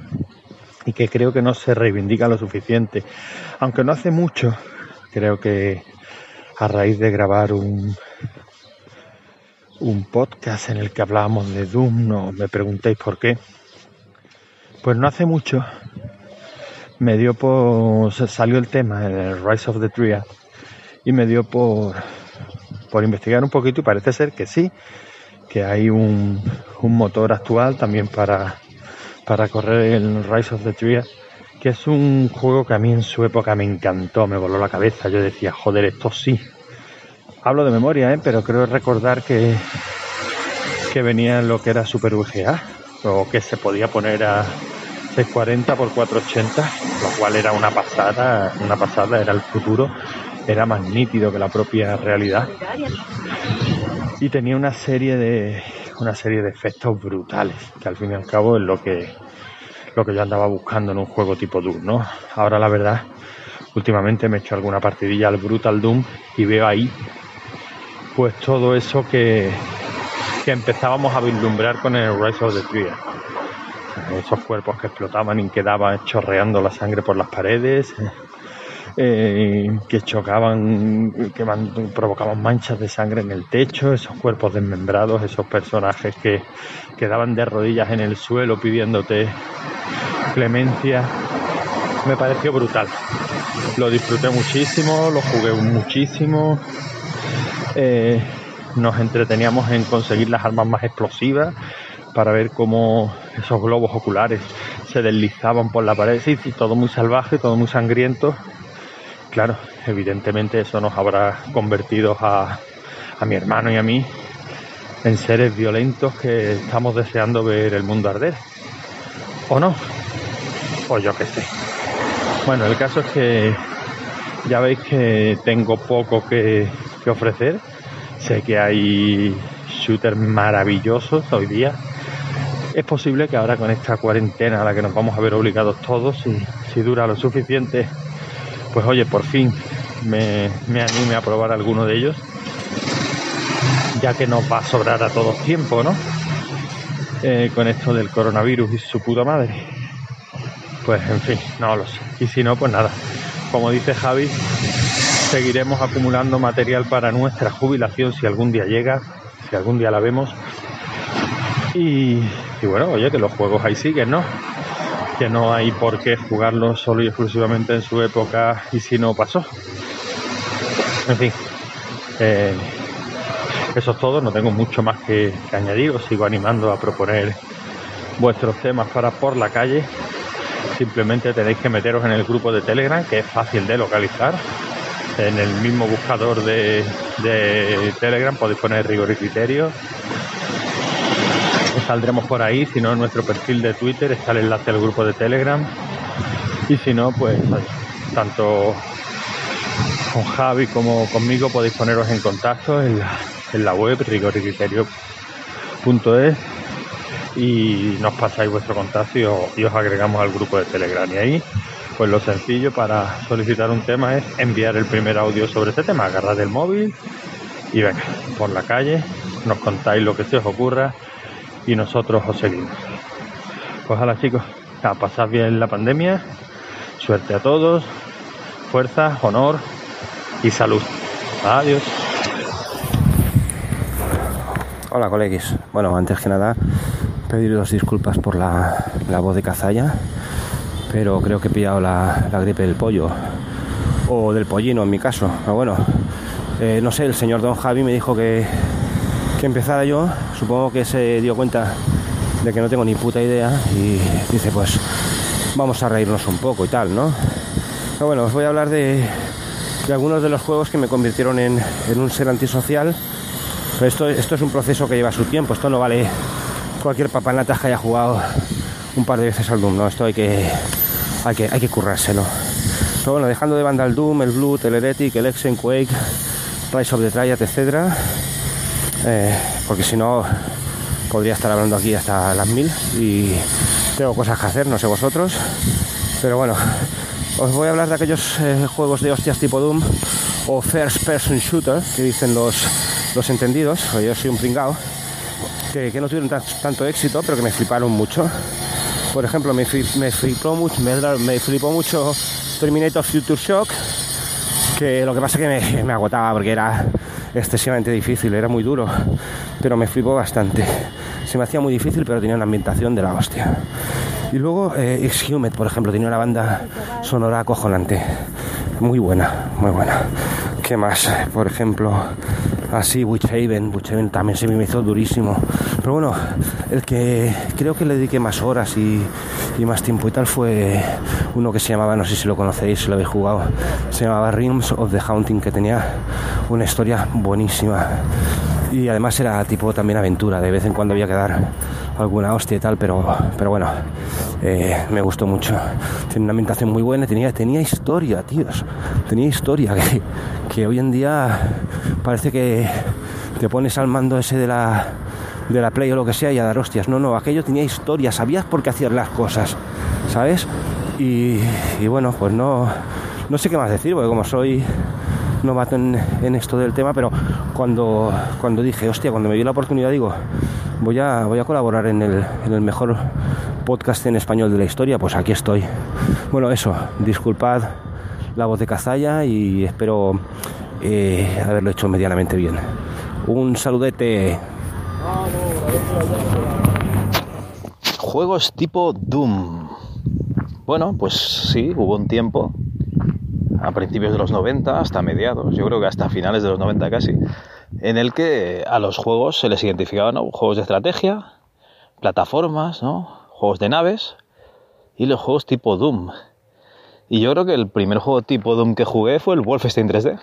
y que creo que no se reivindica lo suficiente, aunque no hace mucho, creo que a raíz de grabar un, un podcast en el que hablábamos de Doom, no me preguntéis por qué, pues no hace mucho me dio por. salió el tema, el Rise of the Triad, y me dio por, por investigar un poquito y parece ser que sí, que hay un, un motor actual también para, para correr el Rise of the Triad, que es un juego que a mí en su época me encantó, me voló la cabeza. Yo decía, joder, esto sí. Hablo de memoria, ¿eh? pero creo recordar que, que venía lo que era Super VGA o que se podía poner a 640 por 480, lo cual era una pasada, una pasada, era el futuro, era más nítido que la propia realidad. Y tenía una serie de una serie de efectos brutales, que al fin y al cabo es lo que lo que yo andaba buscando en un juego tipo Doom, ¿no? Ahora la verdad, últimamente me he hecho alguna partidilla al Brutal Doom y veo ahí pues todo eso que, que empezábamos a vislumbrar con el Rise of the Triad. Esos cuerpos que explotaban y quedaban chorreando la sangre por las paredes, eh, que chocaban, que provocaban manchas de sangre en el techo, esos cuerpos desmembrados, esos personajes que quedaban de rodillas en el suelo pidiéndote clemencia. Me pareció brutal. Lo disfruté muchísimo, lo jugué muchísimo. Eh, nos entreteníamos en conseguir las armas más explosivas para ver cómo esos globos oculares se deslizaban por la pared, y todo muy salvaje, todo muy sangriento. Claro, evidentemente eso nos habrá convertido a, a mi hermano y a mí en seres violentos que estamos deseando ver el mundo arder. ¿O no? O yo qué sé. Bueno, el caso es que ya veis que tengo poco que, que ofrecer Sé que hay shooters maravillosos hoy día. Es posible que ahora con esta cuarentena a la que nos vamos a ver obligados todos, si, si dura lo suficiente, pues oye, por fin me, me anime a probar alguno de ellos, ya que nos va a sobrar a todos tiempo, ¿no? Eh, con esto del coronavirus y su puta madre. Pues en fin, no lo sé. Y si no, pues nada. Como dice Javi, seguiremos acumulando material para nuestra jubilación si algún día llega, si algún día la vemos. Y, bueno, oye, que los juegos ahí siguen, ¿no? Que no hay por qué jugarlos solo y exclusivamente en su época y si no pasó. En fin, eh, eso es todo, no tengo mucho más que, que añadir, os sigo animando a proponer vuestros temas para por la calle. Simplemente tenéis que meteros en el grupo de Telegram, que es fácil de localizar en el mismo buscador de, Telegram podéis poner rigor y criterio. Saldremos por ahí, si no en nuestro perfil de Twitter está el enlace al grupo de Telegram. Y si no, pues tanto con Javi como conmigo podéis poneros en contacto en la, web rigor y criterio.es y nos pasáis vuestro contacto y os, agregamos al grupo de Telegram. Y ahí, pues lo sencillo para solicitar un tema es enviar el primer audio sobre ese tema, agarrar el móvil y venga, por la calle, nos contáis lo que se os ocurra y nosotros os seguimos. Pues hola chicos, a pasar bien la pandemia, suerte a todos, fuerza, honor y salud. Adiós. Hola coleguis. Bueno, antes que nada, pediros disculpas por la, voz de cazalla, pero creo que he pillado la, gripe del pollo, o del pollino en mi caso. Pero bueno, eh, no sé, el señor Don Javi me dijo que, que empezara yo, supongo que se dio cuenta de que no tengo ni puta idea y dice pues vamos a reírnos un poco y tal, ¿no? Pero bueno, os voy a hablar de, algunos de los juegos que me convirtieron en, un ser antisocial. Pero esto, esto es un proceso que lleva su tiempo, esto no vale cualquier papanata que haya jugado un par de veces al Doom, ¿no? Esto hay que, hay que, hay que currárselo. Pero bueno, dejando de banda el Doom, el Blood, el Heretic, el Exen, Quake, Rise of the Triad, etc. Eh, porque si no, podría estar hablando aquí hasta las mil y tengo cosas que hacer, no sé vosotros. Pero bueno, os voy a hablar de aquellos eh, juegos de hostias tipo Doom o First Person Shooter que dicen los, los entendidos, yo soy un pringao que, no tuvieron tanto éxito, pero que me fliparon mucho. Por ejemplo, me, flipó mucho, me, flipó mucho Terminator Future Shock, que lo que pasa que me, agotaba porque era excesivamente difícil, era muy duro, pero me flipó bastante. Se me hacía muy difícil, pero tenía una ambientación de la hostia. Y luego eh, Exhumed, por ejemplo, tenía una banda sonora acojonante. Muy buena, muy buena. ¿Qué más? Por ejemplo, así Witchhaven, Witchhaven también se me hizo durísimo. Pero bueno, el que creo que le dediqué más horas y, más tiempo y tal fue uno que se llamaba, no sé si lo conocéis, si lo habéis jugado, se llamaba Realms of the Haunting, que tenía una historia buenísima. Y además era tipo también aventura, de vez en cuando había que dar alguna hostia y tal, pero, pero bueno, eh, me gustó mucho. Tiene una ambientación muy buena, tenía, tenía historia, tíos, tenía historia que, que hoy en día parece que te pones al mando ese de la, de la Play o lo que sea y a dar hostias. No, no, aquello tenía historia, sabías por qué hacías las cosas, ¿sabes? Y, bueno, pues no, no sé qué más decir, porque como soy novato en, en esto del tema, pero cuando, cuando dije, hostia, cuando me dio la oportunidad, digo, voy a, voy a colaborar en el, en el mejor podcast en español de la historia, pues aquí estoy. Bueno, eso, disculpad la voz de cazalla y espero eh, haberlo hecho medianamente bien. Un saludete. Juegos tipo Doom. Bueno, pues sí, hubo un tiempo, a principios de los 90 hasta mediados, yo creo que hasta finales de los 90 casi, en el que a los juegos se les identificaban juegos de estrategia, plataformas, ¿no? juegos de naves y los juegos tipo Doom. Y yo creo que el primer juego tipo Doom que jugué fue el Wolfenstein 3D.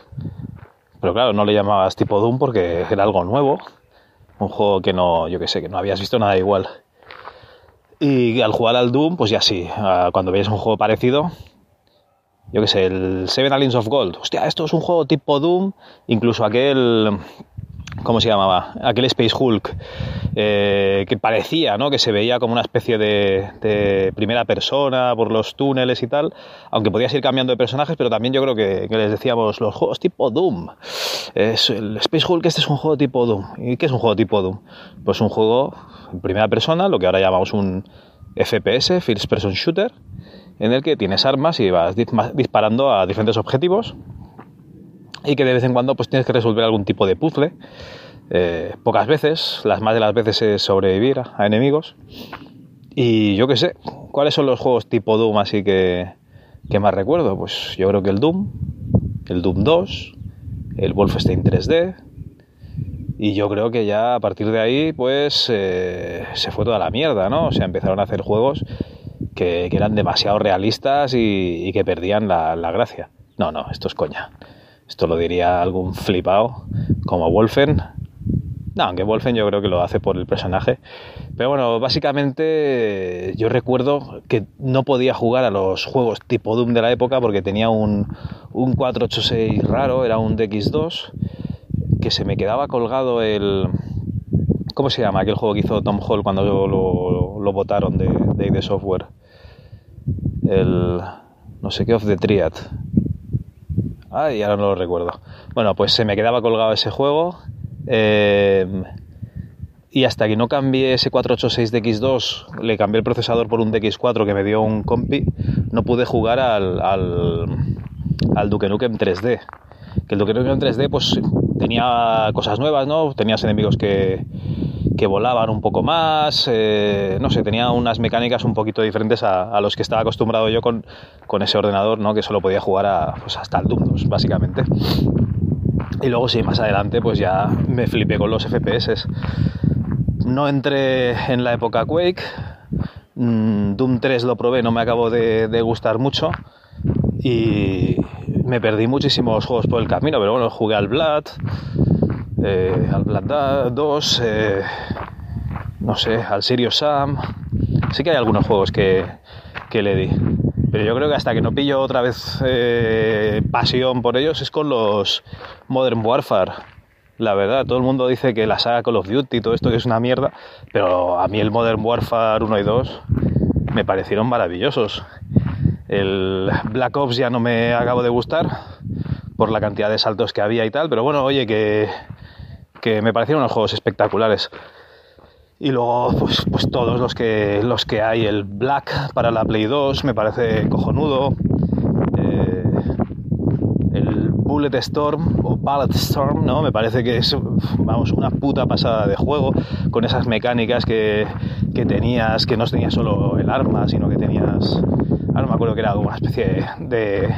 Pero claro, no le llamabas tipo Doom porque era algo nuevo. Un juego que no, yo que sé, que no habías visto nada igual. Y al jugar al Doom, pues ya sí, cuando veías un juego parecido, yo que sé, el Seven Aliens of Gold. Hostia, esto es un juego tipo Doom, incluso aquel ¿cómo se llamaba? Aquel Space Hulk, eh, que parecía, ¿no? Que se veía como una especie de, primera persona por los túneles y tal, aunque podías ir cambiando de personajes, pero también yo creo que, les decíamos los juegos tipo Doom. Es, el Space Hulk este es un juego tipo Doom. ¿Y qué es un juego tipo Doom? Pues un juego en primera persona, lo que ahora llamamos un FPS, First Person Shooter, en el que tienes armas y vas disparando a diferentes objetivos y que de vez en cuando pues tienes que resolver algún tipo de puzzle. Eh, pocas veces, las más de las veces es sobrevivir a enemigos. Y yo qué sé, ¿cuáles son los juegos tipo Doom así que, más recuerdo? Pues yo creo que el Doom, el Doom 2, el Wolfenstein 3D. Y yo creo que ya a partir de ahí, pues eh, se fue toda la mierda, ¿no? O sea, empezaron a hacer juegos que, eran demasiado realistas y, que perdían la, la gracia. No, no, esto es coña. Esto lo diría algún flipado como Wolfen. No, aunque Wolfen yo creo que lo hace por el personaje. Pero bueno, básicamente yo recuerdo que no podía jugar a los juegos tipo Doom de la época porque tenía un, un 486 raro, era un DX2, que se me quedaba colgado el, ¿Cómo se llama aquel juego que hizo Tom Hall cuando lo, votaron de, de Software? El. No sé qué, of the Triad. Ay, ahora no lo recuerdo. Bueno, pues se me quedaba colgado ese juego. Eh, y hasta que no cambié ese 486 de X2, le cambié el procesador por un DX4 que me dio un compi, no pude jugar al, al, al Duke Nukem 3D. Que el Duke Nukem 3D pues tenía cosas nuevas, ¿no? Tenías enemigos que, que volaban un poco más, eh, no sé, tenía unas mecánicas un poquito diferentes a, a, los que estaba acostumbrado yo con, con ese ordenador, ¿no? Que solo podía jugar a, pues hasta el Doom 2, básicamente. Y luego sí, más adelante pues ya me flipé con los FPS. No entré en la época Quake. Mm, Doom 3 lo probé, no me acabó de, de, gustar mucho. Y me perdí muchísimos juegos por el camino, pero bueno, jugué al Blood, eh, al Blood 2, eh, no sé, al Sirius Sam. Sí que hay algunos juegos que, que le di. Pero yo creo que hasta que no pillo otra vez eh, pasión por ellos es con los Modern Warfare. La verdad, todo el mundo dice que la saga Call of Duty y todo esto que es una mierda, pero a mí el Modern Warfare 1 y 2 me parecieron maravillosos. El Black Ops ya no me acabo de gustar por la cantidad de saltos que había y tal, pero bueno, oye, que, que me parecieron unos juegos espectaculares. Y luego, pues, pues todos los que, los que hay, el Black para la Play 2 me parece cojonudo. Eh, el Bullet Storm o Bullet Storm, ¿no? Me parece que es, vamos, una puta pasada de juego con esas mecánicas que, que tenías, que no tenías solo el arma, sino que tenías, ahora no me acuerdo que era una especie de,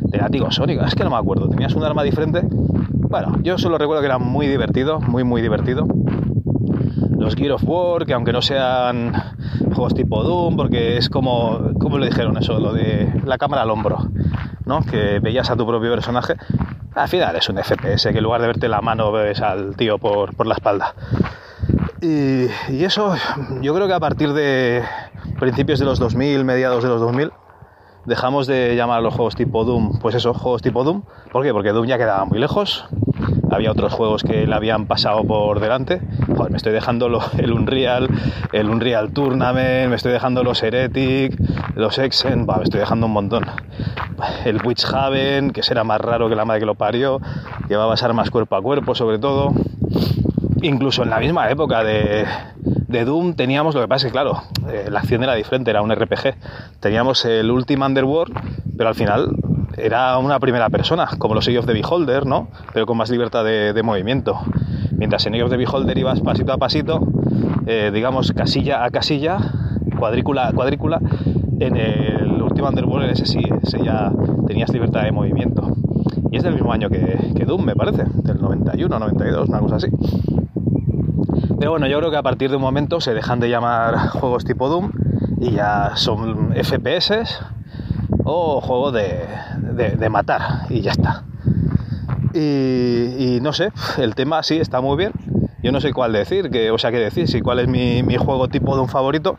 de látigo sónico, es que no me acuerdo, tenías un arma diferente. Bueno, yo solo recuerdo que era muy divertido, muy, muy divertido los Gear of War, que aunque no sean juegos tipo Doom, porque es como, como le dijeron eso, lo de la cámara al hombro, ¿no? Que veías a tu propio personaje. Al final es un FPS, que en lugar de verte la mano ves al tío por, por la espalda. Y, eso, yo creo que a partir de principios de los 2000, mediados de los 2000, dejamos de llamar a los juegos tipo Doom, pues eso, juegos tipo Doom. ¿Por qué? Porque Doom ya quedaba muy lejos, había otros juegos que le habían pasado por delante. Joder, me estoy dejando el Unreal, el Unreal Tournament, me estoy dejando los Heretic, los Exen, bah, me estoy dejando un montón. El Witch Haven, que será más raro que la madre que lo parió, que va a pasar más cuerpo a cuerpo sobre todo. Incluso en la misma época de, de Doom teníamos, lo que pasa es que claro, eh, la acción era diferente, era un RPG. Teníamos el Ultimate Underworld, pero al final era una primera persona, como los Age of the Beholder, ¿no? Pero con más libertad de, movimiento. Mientras en Age of the Beholder ibas pasito a pasito, eh, digamos casilla a casilla, cuadrícula a cuadrícula, en el último Underworld ese sí, ese ya tenías libertad de movimiento. Y es del mismo año que, que Doom, me parece, del 91, 92, una cosa así. Pero bueno, yo creo que a partir de un momento se dejan de llamar juegos tipo Doom y ya son FPS o juego de, de, matar y ya está. Y, y, no sé, el tema sí está muy bien. Yo no sé cuál decir, que, o sea, qué decir, si cuál es mi, mi juego tipo Doom favorito.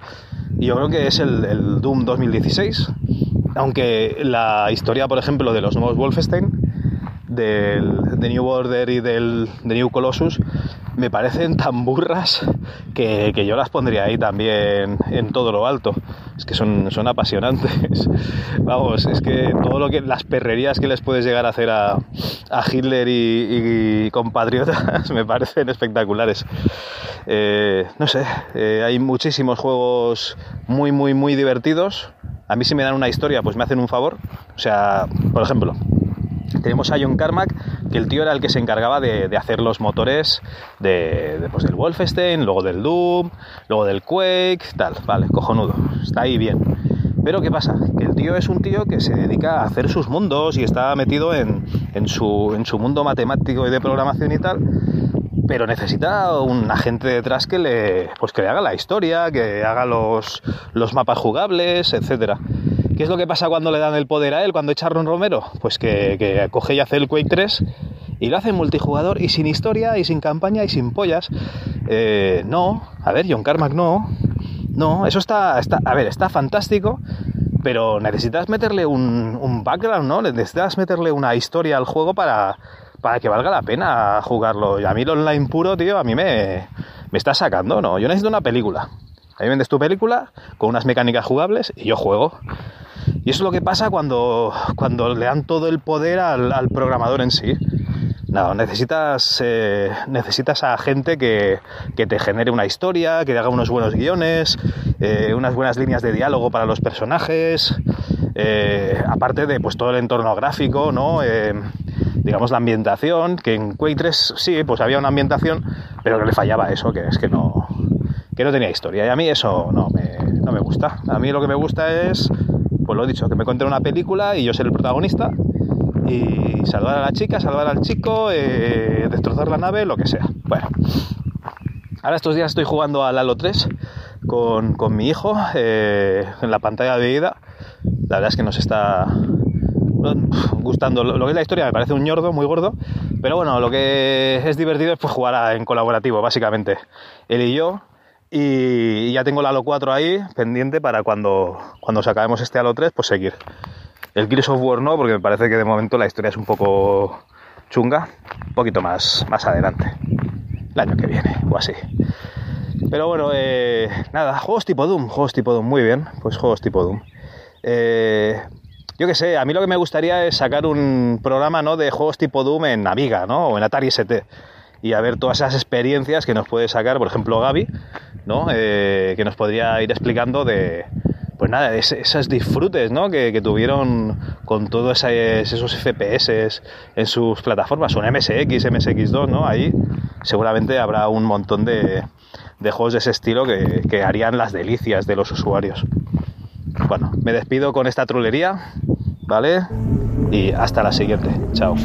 Y yo creo que es el, el, Doom 2016. Aunque la historia, por ejemplo, de los nuevos Wolfenstein, del, de New Order y del de New Colossus, me parecen tan burras que, que, yo las pondría ahí también en todo lo alto. Es que son, son apasionantes. Vamos, es que todo lo que las perrerías que les puedes llegar a hacer a, a Hitler y, y, compatriotas me parecen espectaculares. Eh, no sé, eh, hay muchísimos juegos muy, muy, muy divertidos. A mí si me dan una historia, pues me hacen un favor. O sea, por ejemplo, tenemos a John Carmack, que el tío era el que se encargaba de, hacer los motores de, pues del Wolfenstein, luego del Doom, luego del Quake, tal, vale, cojonudo, está ahí bien. Pero ¿qué pasa? Que el tío es un tío que se dedica a hacer sus mundos y está metido en, en, su, en su mundo matemático y de programación y tal, pero necesita un agente detrás que le, pues que le haga la historia, que haga los, los mapas jugables, etcétera. ¿Qué es lo que pasa cuando le dan el poder a él, cuando echa Ron Romero? Pues que, coge y hace el Quake 3 y lo hace en multijugador y sin historia y sin campaña y sin pollas. Eh, no, a ver, John Carmack no. No, eso está, está, a ver, está fantástico, pero necesitas meterle un, un background, ¿no? Necesitas meterle una historia al juego para, para que valga la pena jugarlo. Y a mí el online puro, tío, a mí me, me está sacando, ¿no? Yo necesito una película. Ahí vendes tu película con unas mecánicas jugables y yo juego. Y eso es lo que pasa cuando, cuando le dan todo el poder al, programador en sí. No, necesitas, eh, necesitas a gente que, te genere una historia, que haga unos buenos guiones, eh, unas buenas líneas de diálogo para los personajes, eh, aparte de pues todo el entorno gráfico, ¿no? digamos la ambientación, que en Quake 3 sí, pues había una ambientación, pero que le fallaba eso, que es que no, que no tenía historia. Y a mí eso no me, no me gusta. A mí lo que me gusta es pues lo he dicho, que me cuenten una película y yo ser el protagonista y salvar a la chica, salvar al chico, eh, destrozar la nave, lo que sea. Bueno, ahora estos días estoy jugando al Halo 3 con, mi hijo eh, en la pantalla de ida. La verdad es que nos está gustando lo que es la historia, me parece un ñordo, muy gordo, pero bueno, lo que es divertido es pues, jugar en colaborativo, básicamente. Él y yo, y ya tengo el Halo 4 ahí pendiente para cuando, cuando acabemos este Halo 3, pues seguir. El Gears of no, porque me parece que de momento la historia es un poco chunga, un poquito más, más adelante, el año que viene o así. Pero bueno, eh, nada, juegos tipo Doom, juegos tipo Doom, muy bien, pues juegos tipo Doom. Eh, yo qué sé, a mí lo que me gustaría es sacar un programa ¿no? de juegos tipo Doom en Amiga, ¿no? O en Atari ST y a ver todas esas experiencias que nos puede sacar, por ejemplo, Gaby, ¿no? Eh, que nos podría ir explicando de, pues nada, esos disfrutes ¿no? que, tuvieron con todos esos FPS en sus plataformas, un MSX, MSX2, ¿no? Ahí seguramente habrá un montón de, juegos de ese estilo que, que harían las delicias de los usuarios. Bueno, me despido con esta trulería, ¿vale? Y hasta la siguiente. Chao.